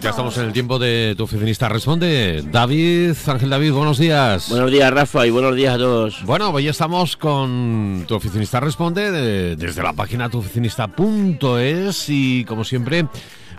Ya estamos en el tiempo de tu oficinista responde. David, Ángel David, buenos días. Buenos días, Rafa, y buenos días a todos. Bueno, hoy estamos con tu oficinista responde desde la página tuoficinista.es y como siempre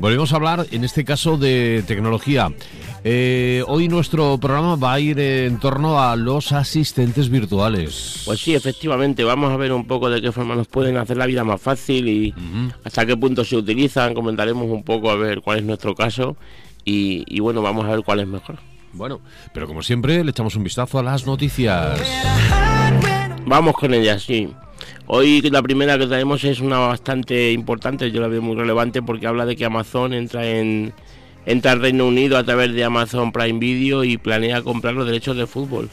volvemos a hablar en este caso de tecnología. Eh, hoy nuestro programa va a ir en torno a los asistentes virtuales. Pues sí, efectivamente, vamos a ver un poco de qué forma nos pueden hacer la vida más fácil y hasta qué punto se utilizan. Comentaremos un poco a ver cuál es nuestro caso y, y bueno, vamos a ver cuál es mejor. Bueno, pero como siempre, le echamos un vistazo a las noticias. Vamos con ellas, sí. Hoy la primera que traemos es una bastante importante, yo la veo muy relevante porque habla de que Amazon entra en entra al Reino Unido a través de Amazon Prime Video y planea comprar los derechos de fútbol.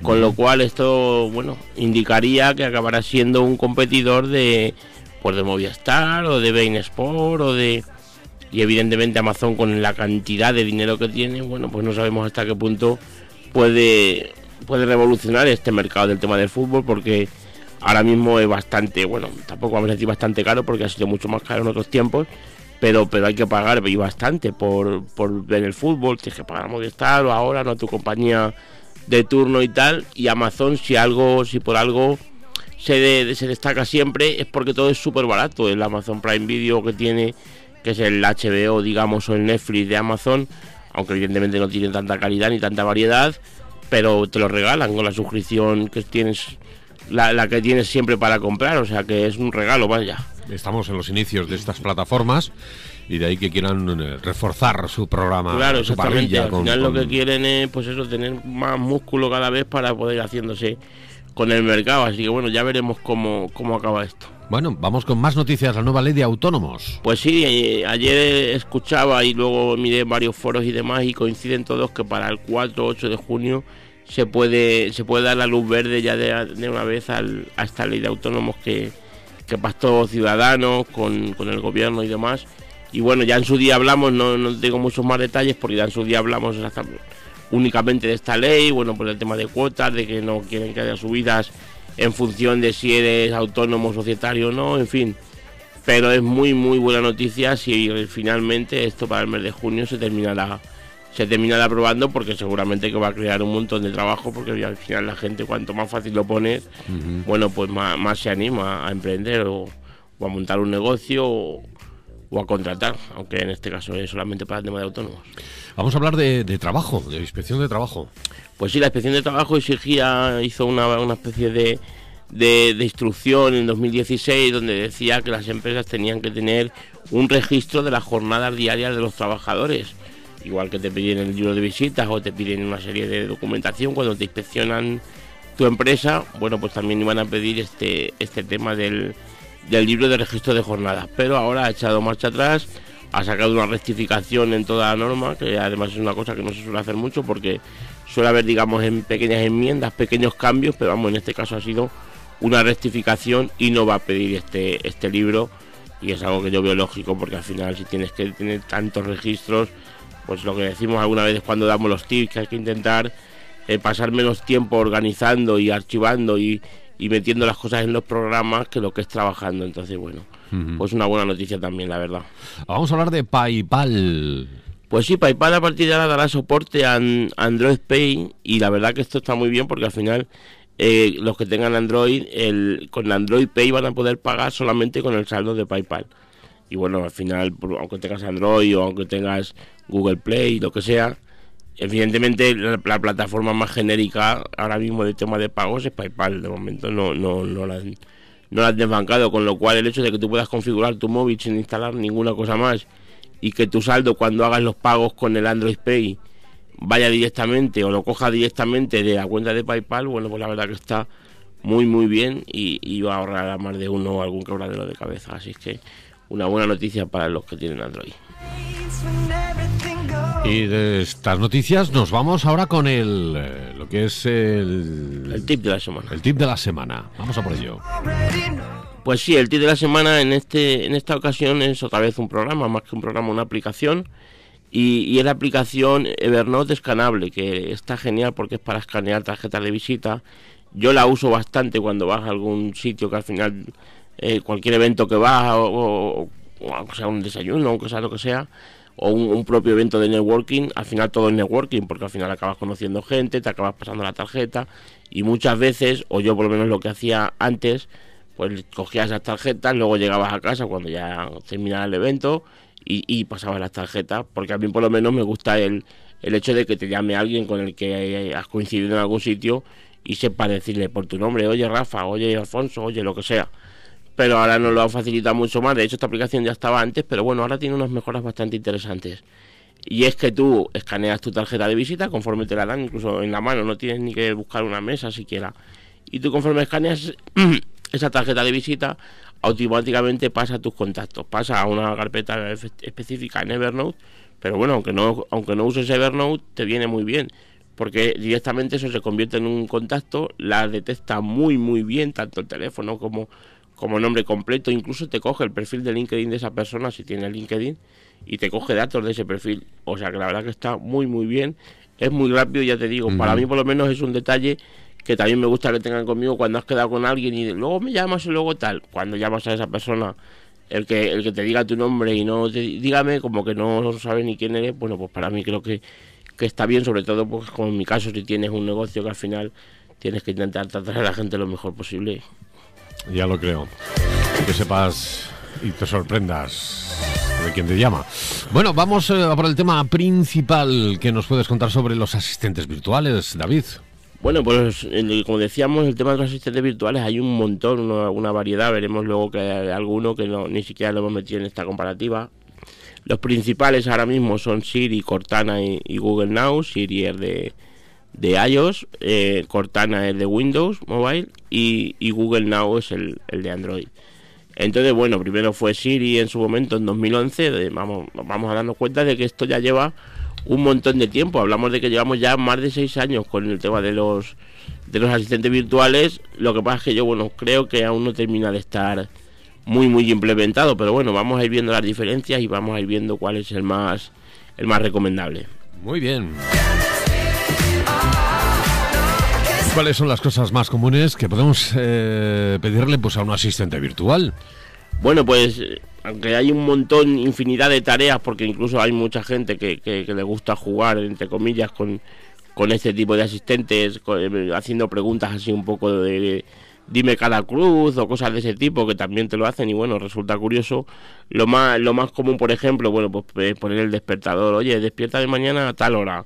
Con lo cual esto, bueno, indicaría que acabará siendo un competidor de pues de Movistar o de Bein Sport o de y evidentemente Amazon con la cantidad de dinero que tiene, bueno, pues no sabemos hasta qué punto puede puede revolucionar este mercado del tema del fútbol porque ahora mismo es bastante, bueno, tampoco vamos a decir bastante caro porque ha sido mucho más caro en otros tiempos, pero pero hay que pagar y bastante por, por ver el fútbol, tienes que pagar a Movistar o ahora, no tu compañía de turno y tal, y Amazon si algo, si por algo se, se destaca siempre es porque todo es súper barato, el Amazon Prime Video que tiene, que es el HBO digamos o el Netflix de Amazon, aunque evidentemente no tiene tanta calidad ni tanta variedad, pero te lo regalan con la suscripción que tienes, la, la que tienes siempre para comprar, o sea que es un regalo, vaya. Estamos en los inicios de estas plataformas y de ahí que quieran eh, reforzar su programa, Claro, su exactamente. Al con- final lo que quieren es, pues eso, tener más músculo cada vez para poder ir haciéndose con el mercado. Así que bueno, ya veremos cómo, cómo acaba esto. Bueno, vamos con más noticias, la nueva ley de autónomos. Pues sí, eh, ayer escuchaba y luego miré varios foros y demás y coinciden todos que para el 4 o 8 de junio se puede se puede dar la luz verde ya de, una vez al- a esta ley de autónomos que, que pactó Ciudadanos con, con el gobierno y demás. Y bueno, ya en su día hablamos, no, no tengo muchos más detalles porque ya en su día hablamos únicamente de esta ley, bueno, por el tema de cuotas, de que no quieren que haya subidas en función de si eres autónomo, societario o no, en fin. Pero es muy, muy buena noticia si finalmente esto para el mes de junio se terminará se terminará aprobando porque seguramente que va a crear un montón de trabajo porque al final la gente cuanto más fácil lo pones, bueno, pues más, más se anima a emprender o, o a montar un negocio o, o a contratar, aunque en este caso es solamente para el tema de autónomos. Vamos a hablar de, de trabajo, de inspección de trabajo. Pues sí, la inspección de trabajo exigía, hizo una, una especie de, de, de instrucción en 2016 donde decía que las empresas tenían que tener un registro de las jornadas diarias de los trabajadores. Igual que te piden el libro de visitas o te piden una serie de documentación cuando te inspeccionan tu empresa, bueno, pues también iban a pedir este, este tema del, del libro de registro de jornadas. Pero ahora ha echado marcha atrás, ha sacado una rectificación en toda la norma, que además es una cosa que no se suele hacer mucho porque suele haber, digamos, en pequeñas enmiendas, pequeños cambios, pero vamos, en este caso ha sido una rectificación y no va a pedir este, este libro. Y es algo que yo veo lógico porque al final si tienes que tener tantos registros, pues lo que decimos alguna vez cuando damos los tips, que hay que intentar eh, pasar menos tiempo organizando y archivando y, y metiendo las cosas en los programas que lo que es trabajando. Entonces, bueno, pues una buena noticia también, la verdad. Vamos a hablar de PayPal. Pues sí, PayPal a partir de ahora dará soporte a an- Android Pay y la verdad que esto está muy bien porque al final eh, los que tengan Android, el, con Android Pay van a poder pagar solamente con el saldo de PayPal. Y bueno, al final, aunque tengas Android o aunque tengas Google Play, lo que sea, evidentemente la, la plataforma más genérica ahora mismo de tema de pagos es PayPal. De momento no, no, no, la, no la han desbancado, con lo cual el hecho de que tú puedas configurar tu móvil sin instalar ninguna cosa más y que tu saldo cuando hagas los pagos con el Android Pay vaya directamente o lo coja directamente de la cuenta de PayPal, bueno, pues la verdad que está muy muy bien y, y va a ahorrar a más de uno algún quebradero de cabeza. Así que una buena noticia para los que tienen Android. Y de estas noticias nos vamos ahora con el eh, lo que es el, El tip de la semana. el tip de la semana. Vamos a por ello. Pues sí, el tip de la semana en este en esta ocasión es otra vez un programa, más que un programa, una aplicación. Y, y es la aplicación Evernote escanable, que está genial porque es para escanear tarjetas de visita. Yo la uso bastante cuando vas a algún sitio que al final, eh, cualquier evento que vas o, o sea un desayuno, aunque sea lo que sea, o un, propio evento de networking, al final todo es networking, porque al final acabas conociendo gente, te acabas pasando la tarjeta, y muchas veces, o yo por lo menos lo que hacía antes, pues cogías esas tarjetas, luego llegabas a casa cuando ya terminaba el evento y, y pasabas las tarjetas, porque a mí por lo menos me gusta el, el hecho de que te llame alguien con el que has coincidido en algún sitio y sepa decirle por tu nombre, oye Rafa, oye Alfonso, oye lo que sea pero ahora nos lo ha facilitado mucho más. De hecho, esta aplicación ya estaba antes, pero bueno, ahora tiene unas mejoras bastante interesantes. Y es que tú escaneas tu tarjeta de visita conforme te la dan, incluso en la mano, no tienes ni que buscar una mesa siquiera. Y tú conforme escaneas esa tarjeta de visita, automáticamente pasa a tus contactos, pasa a una carpeta específica en Evernote, pero bueno, aunque no, aunque no uses Evernote, te viene muy bien, porque directamente eso se convierte en un contacto, la detecta muy muy bien, tanto el teléfono como como nombre completo, incluso te coge el perfil de LinkedIn de esa persona si tiene LinkedIn y te coge datos de ese perfil. O sea que la verdad que está muy muy bien, es muy rápido, ya te digo, para mí por lo menos es un detalle que también me gusta que tengan conmigo cuando has quedado con alguien y luego me llamas y luego tal, cuando llamas a esa persona el que el que te diga tu nombre y no te dígame como que no sabe ni quién eres, bueno, pues para mí creo que, que está bien, sobre todo pues como en mi caso si tienes un negocio que al final tienes que intentar tratar a la gente lo mejor posible ya lo creo. Que sepas y te sorprendas de quien te llama. Bueno, vamos eh, a por el tema principal que nos puedes contar sobre los asistentes virtuales, David. Bueno, pues como decíamos, el tema de los asistentes virtuales hay un montón, una, variedad. Veremos luego que hay alguno que no, ni siquiera lo hemos metido en esta comparativa. Los principales ahora mismo son Siri, Cortana y, y Google Now. Siri es de, de iOS, eh, Cortana es de Windows Mobile y, Google Now es el, de Android. Entonces, bueno, primero fue Siri en su momento, en 2011. vamos, vamos a darnos cuenta de que esto ya lleva un montón de tiempo. Hablamos de que llevamos ya más de seis años con el tema de los, de los asistentes virtuales. Lo que pasa es que yo, bueno, creo que aún no termina de estar muy, muy implementado. Pero bueno, vamos a ir viendo las diferencias y vamos a ir viendo cuál es el más, el más recomendable. Muy bien. ¿Cuáles son las cosas más comunes que podemos eh, pedirle pues, a un asistente virtual? Bueno, pues aunque hay un montón, infinidad de tareas, porque incluso hay mucha gente que, le gusta jugar, entre comillas, con, con este tipo de asistentes, eh, haciendo preguntas así un poco de, dime cada cruz o cosas de ese tipo que también te lo hacen y bueno, resulta curioso. Lo más, lo más común, por ejemplo, bueno, pues poner el despertador, oye, despierta de mañana a tal hora.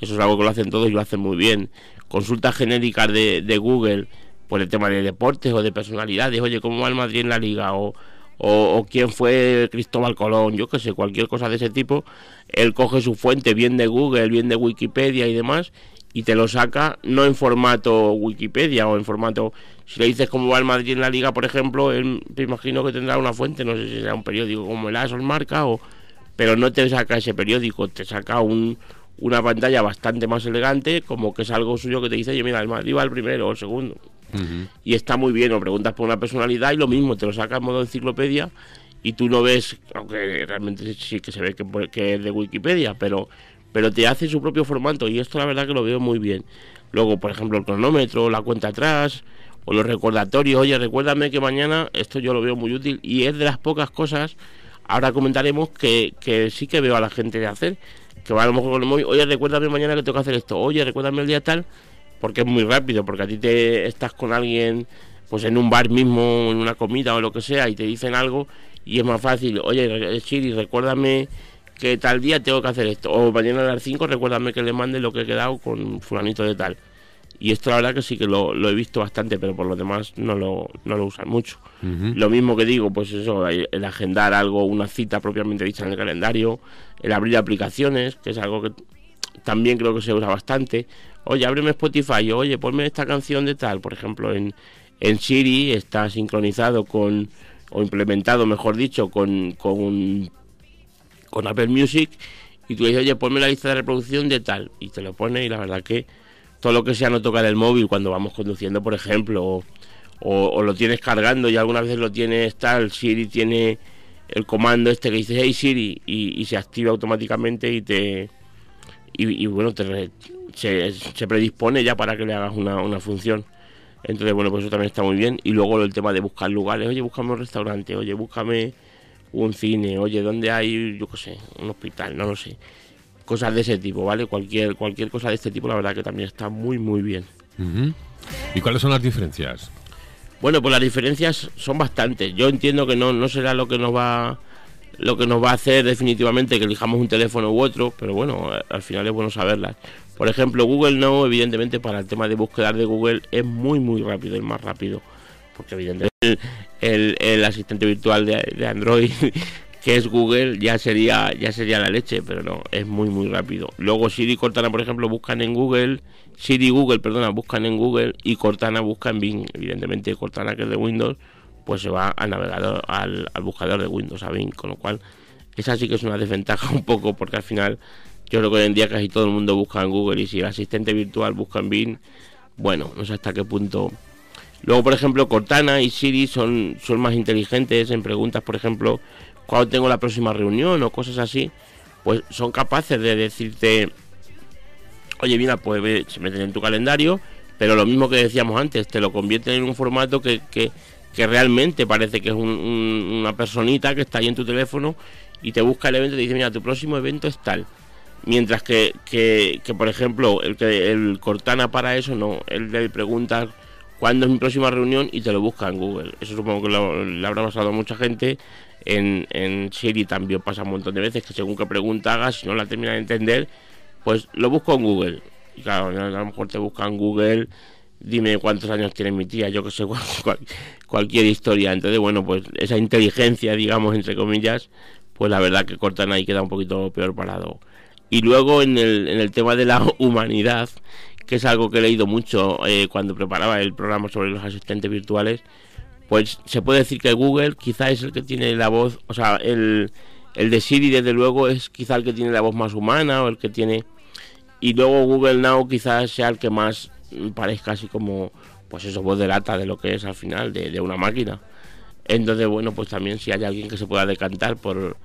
Eso es algo que lo hacen todos y lo hacen muy bien. Consultas genéricas de, de Google por el tema de deportes o de personalidades, oye, ¿cómo va el Madrid en la liga? O, o, quién fue Cristóbal Colón, yo qué sé, cualquier cosa de ese tipo, él coge su fuente bien de Google, bien de Wikipedia y demás, y te lo saca no en formato Wikipedia o en formato, si le dices cómo va el Madrid en la liga, por ejemplo, él, te imagino que tendrá una fuente, no sé si será un periódico como el ASOS Marca, o, pero no te saca ese periódico, te saca un, una pantalla bastante más elegante, como que es algo suyo que te dice, oye, mira, el Madrid va el primero o el segundo. Y está muy bien, o preguntas por una personalidad y lo mismo, te lo saca en modo enciclopedia y tú no ves, aunque realmente sí que se ve que, es de Wikipedia, pero, pero te hace su propio formato y esto la verdad que lo veo muy bien. Luego, por ejemplo, el cronómetro, la cuenta atrás o los recordatorios, oye, recuérdame que mañana, esto yo lo veo muy útil y es de las pocas cosas, ahora comentaremos que, que sí que veo a la gente de hacer que va a lo mejor con el móvil, oye, recuérdame mañana que tengo que hacer esto, oye, recuérdame el día tal, porque es muy rápido, porque a ti te estás con alguien, pues en un bar mismo, en una comida o lo que sea, y te dicen algo, y es más fácil, oye, Siri, recuérdame que tal día tengo que hacer esto, o mañana a las 5 recuérdame que le mande lo que he quedado con fulanito de tal. Y esto la verdad que sí que lo, he visto bastante, pero por lo demás no lo, no lo usan mucho. Lo mismo que digo, pues eso, el agendar algo, una cita propiamente dicha en el calendario, el abrir aplicaciones, que es algo que también creo que se usa bastante. Oye, ábreme Spotify, oye, ponme esta canción de tal. Por ejemplo, en, en Siri está sincronizado con, o implementado, mejor dicho, con, con, con Apple Music. Y tú dices, oye, ponme la lista de reproducción de tal. Y te lo pone y la verdad que todo lo que sea no tocar el móvil cuando vamos conduciendo, por ejemplo, o, lo tienes cargando y algunas veces lo tienes tal, Siri tiene el comando este que dice Hey Siri y, se activa automáticamente y te y, bueno te se, predispone ya para que le hagas una, una función. Entonces, bueno, pues eso también está muy bien. Y luego el tema de buscar lugares, oye, búscame un restaurante, oye, búscame un cine, oye, ¿dónde hay, yo qué sé, un hospital? No lo sé. Cosas de ese tipo, ¿vale? Cualquier, cualquier cosa de este tipo, la verdad que también está muy, muy bien. ¿Y cuáles son las diferencias? Bueno, pues las diferencias son bastantes. Yo entiendo que no, no será lo que nos va lo que nos va a hacer definitivamente que elijamos un teléfono u otro, pero bueno, al final es bueno saberlas. Por ejemplo, Google No, evidentemente para el tema de búsqueda de Google es muy muy rápido, el más rápido, porque evidentemente el, asistente virtual de, Android que es Google ya sería ya sería la leche, pero no, es muy muy rápido. Luego Siri y Cortana, por ejemplo, buscan en Google, Siri y Google, perdona, buscan en Google y Cortana busca en Bing. Evidentemente Cortana que es de Windows, pues se va al navegador, al, buscador de Windows, a Bing, con lo cual esa sí que es una desventaja un poco porque al final yo creo que hoy en día casi todo el mundo busca en Google y si el asistente virtual busca en Bing, bueno, no sé hasta qué punto. Luego, por ejemplo, Cortana y Siri son, son más inteligentes en preguntas, por ejemplo, cuando tengo la próxima reunión o cosas así, pues son capaces de decirte, oye, mira, pues se meten en tu calendario, pero lo mismo que decíamos antes, te lo convierten en un formato que, que, realmente parece que es una personita que está ahí en tu teléfono y te busca el evento y te dice, mira, tu próximo evento es tal. Mientras que, que, por ejemplo, el, que el Cortana para eso no, él le pregunta cuándo es mi próxima reunión y te lo busca en Google. Eso supongo que lo, le habrá pasado a mucha gente. En, en Siri también pasa un montón de veces que según qué pregunta hagas, si no la termina de entender, pues lo busco en Google. Y claro, a lo mejor te busca en Google, dime cuántos años tiene mi tía, yo que sé, cualquier historia. Entonces, bueno, pues esa inteligencia, digamos, entre comillas, pues la verdad que Cortana y queda un poquito peor parado. Y luego en el, en el tema de la humanidad, que es algo que he leído mucho eh, cuando preparaba el programa sobre los asistentes virtuales, pues se puede decir que Google quizá es el que tiene la voz, o sea, el, el de Siri desde luego es quizá el que tiene la voz más humana o el que tiene... Y luego Google Now quizás sea el que más parezca así como, pues eso, voz de lata de lo que es al final, de, de una máquina. Entonces, bueno, pues también si hay alguien que se pueda decantar por,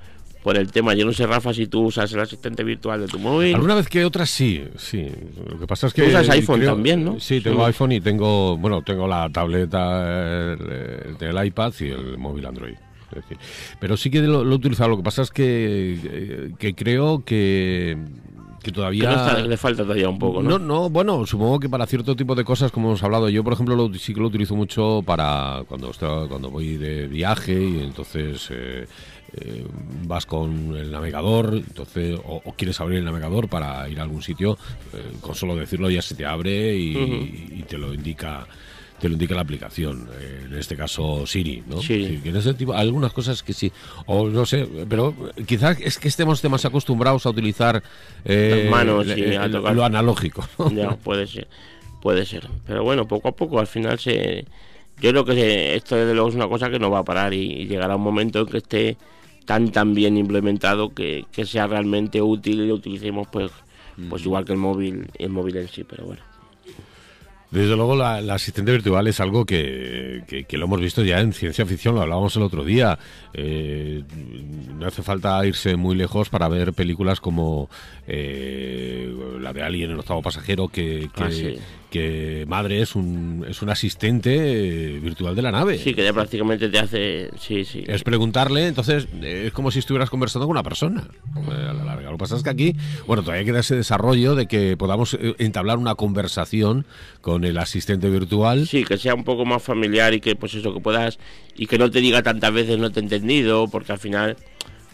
por el tema. Yo no sé, Rafa, si tú usas el asistente virtual de tu móvil. Alguna vez que otra sí, sí. Lo que pasa es que. Tú usas iPhone también, ¿no? Sí, tengo iPhone y tengo, bueno, tengo la tableta del iPad y el móvil Android. pero sí que lo, he utilizado. Lo que pasa es que, que creo que que todavía le falta todavía un poco, ¿no? ¿no? No, bueno, supongo que para cierto tipo de cosas, como hemos hablado, yo por ejemplo lo, sí que lo utilizo mucho para cuando cuando voy de viaje y entonces eh, eh, vas con el navegador, entonces o, quieres abrir el navegador para ir a algún sitio, eh, con solo decirlo ya se te abre y te lo indica te lo indica la aplicación, eh, en este caso Siri, ¿no? Sí. en ese tipo, algunas cosas que sí, o no sé, pero quizás es que estemos más acostumbrados a utilizar eh, manos y a lo analógico. Ya, puede ser, puede ser. Pero bueno, poco a poco al final se... Yo creo que esto desde luego es una cosa que no va a parar y, llegará un momento en que esté tan tan bien implementado que, sea realmente útil y lo utilicemos pues, pues igual que el móvil, el móvil en sí, pero bueno. Desde luego, la, asistente virtual es algo que, lo hemos visto ya en ciencia ficción, lo hablábamos el otro día. Eh, no hace falta irse muy lejos para ver películas como eh, la de Alien, el octavo pasajero, que, ah, que madre es un, es un asistente eh, virtual de la nave. Sí, que ya prácticamente te hace. Sí, sí. Es preguntarle, entonces es como si estuvieras conversando con una persona. Eh, a la larga. Lo que pasa es que aquí, bueno, todavía queda ese desarrollo de que podamos eh, entablar una conversación con el asistente virtual. Sí, que sea un poco más familiar y que, pues eso, que puedas. y que no te diga tantas veces no te he entendido, porque al final.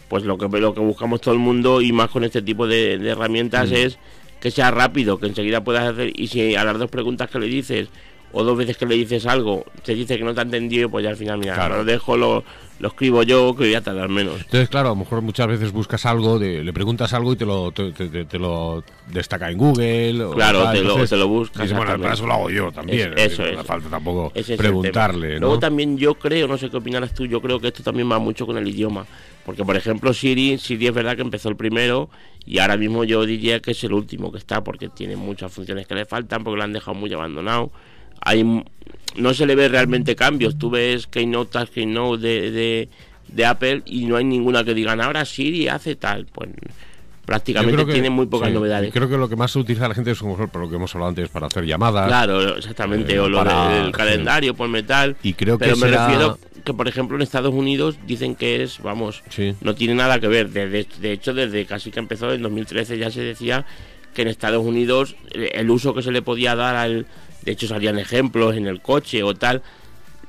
Pues lo que, lo que buscamos todo el mundo y más con este tipo de, herramientas mm. es que sea rápido, que enseguida puedas hacer, y si a las dos preguntas que le dices, o dos veces que le dices algo, te dice que no te ha entendido, pues ya al final, mira, lo dejo, lo, lo escribo yo, que voy a tardar menos. Entonces, claro, a lo mejor muchas veces buscas algo, le preguntas algo y te lo, te, lo destaca en Google. Claro, te, lo, te lo buscas. bueno, para eso lo hago yo también. eso es. No falta tampoco preguntarle. Luego también yo creo, no sé qué opinarás tú, yo creo que esto también va mucho con el idioma. Porque, por ejemplo, Siri, Siri es verdad que empezó el primero y ahora mismo yo diría que es el último que está porque tiene muchas funciones que le faltan, porque lo han dejado muy abandonado. Hay, no se le ve realmente cambios. Tú ves Keynote, Keynote de, de, de Apple y no hay ninguna que digan ahora Siri hace tal. Pues prácticamente tiene muy pocas novedades. Creo que lo que más se utiliza la gente es por lo que hemos hablado antes para hacer llamadas. Claro, exactamente, o lo del calendario, por metal. Y creo que pero me refiero que, por ejemplo, en Estados Unidos dicen que es, vamos, Sí. no tiene nada que ver. De, de- de hecho, desde casi que empezó en 2013 ya se decía que en Estados Unidos eh, el uso que se le podía dar al... De hecho, salían ejemplos en el coche o tal.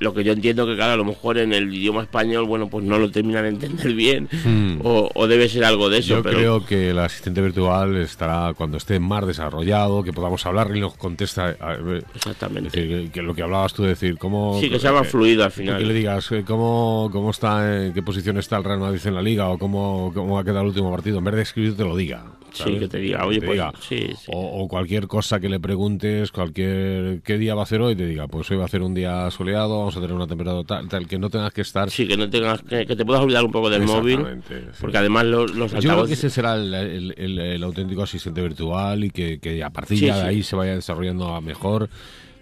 Lo que yo entiendo que, claro, a lo mejor en el idioma español, bueno, pues no lo terminan de entender bien. Hmm. O, o debe ser algo de eso. Yo pero... creo que el asistente virtual estará cuando esté más desarrollado, que podamos hablar y nos contesta. a- Es Exactamente. decir, que, que lo que hablabas tú, decir, cómo. Sí, que sea más fluido al Que le final. digas eh, cómo, cómo está, en qué posición está el Real Madrid en la liga o cómo, cómo ha quedado el último partido. En vez de escribir, te lo diga. Sí, ¿sabes? que te diga, oye, te pues, diga. sí, sí. O, o cualquier cosa que le preguntes, cualquier qué día va a hacer hoy, te diga, pues hoy va a ser un día soleado, vamos a tener una temperatura tal, tal, que no tengas que estar. Sí, que no tengas que, que te puedas olvidar un poco del móvil. Sí. Porque además los, los Yo creo que altavoces. ese será el, el- el- el auténtico asistente virtual y que, que a partir Sí, de sí. ahí se vaya desarrollando a mejor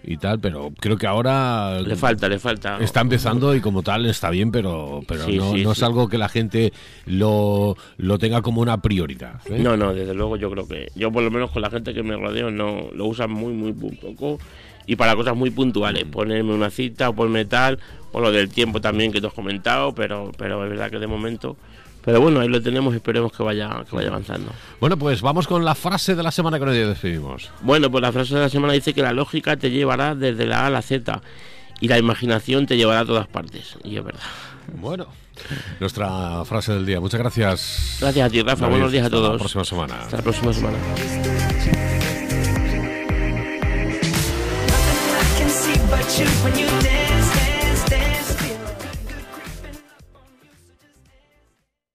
y tal, pero creo que ahora Le falta, le falta. está empezando y como tal está bien, pero, pero Sí, no, sí, no es sí. algo que la gente lo, lo tenga como una prioridad. ¿eh? No, no, desde luego yo creo que. Yo, por lo menos con la gente que me rodeo, no lo usan muy, muy poco. Y para cosas muy puntuales. Ponerme una cita o ponerme tal. O lo del tiempo también que te has comentado. Pero, pero es verdad que de momento. Pero bueno, ahí lo tenemos. Esperemos que vaya, que vaya avanzando. Bueno, pues vamos con la frase de la semana que nos despedimos. Bueno, pues la frase de la semana dice que la lógica te llevará desde la A a la Z. Y la imaginación te llevará a todas partes. Y es verdad. Bueno, nuestra frase del día. Muchas gracias. Gracias a ti, Rafa. David. Buenos días a Hasta todos. La próxima semana. Hasta la próxima semana. shoot when you dance.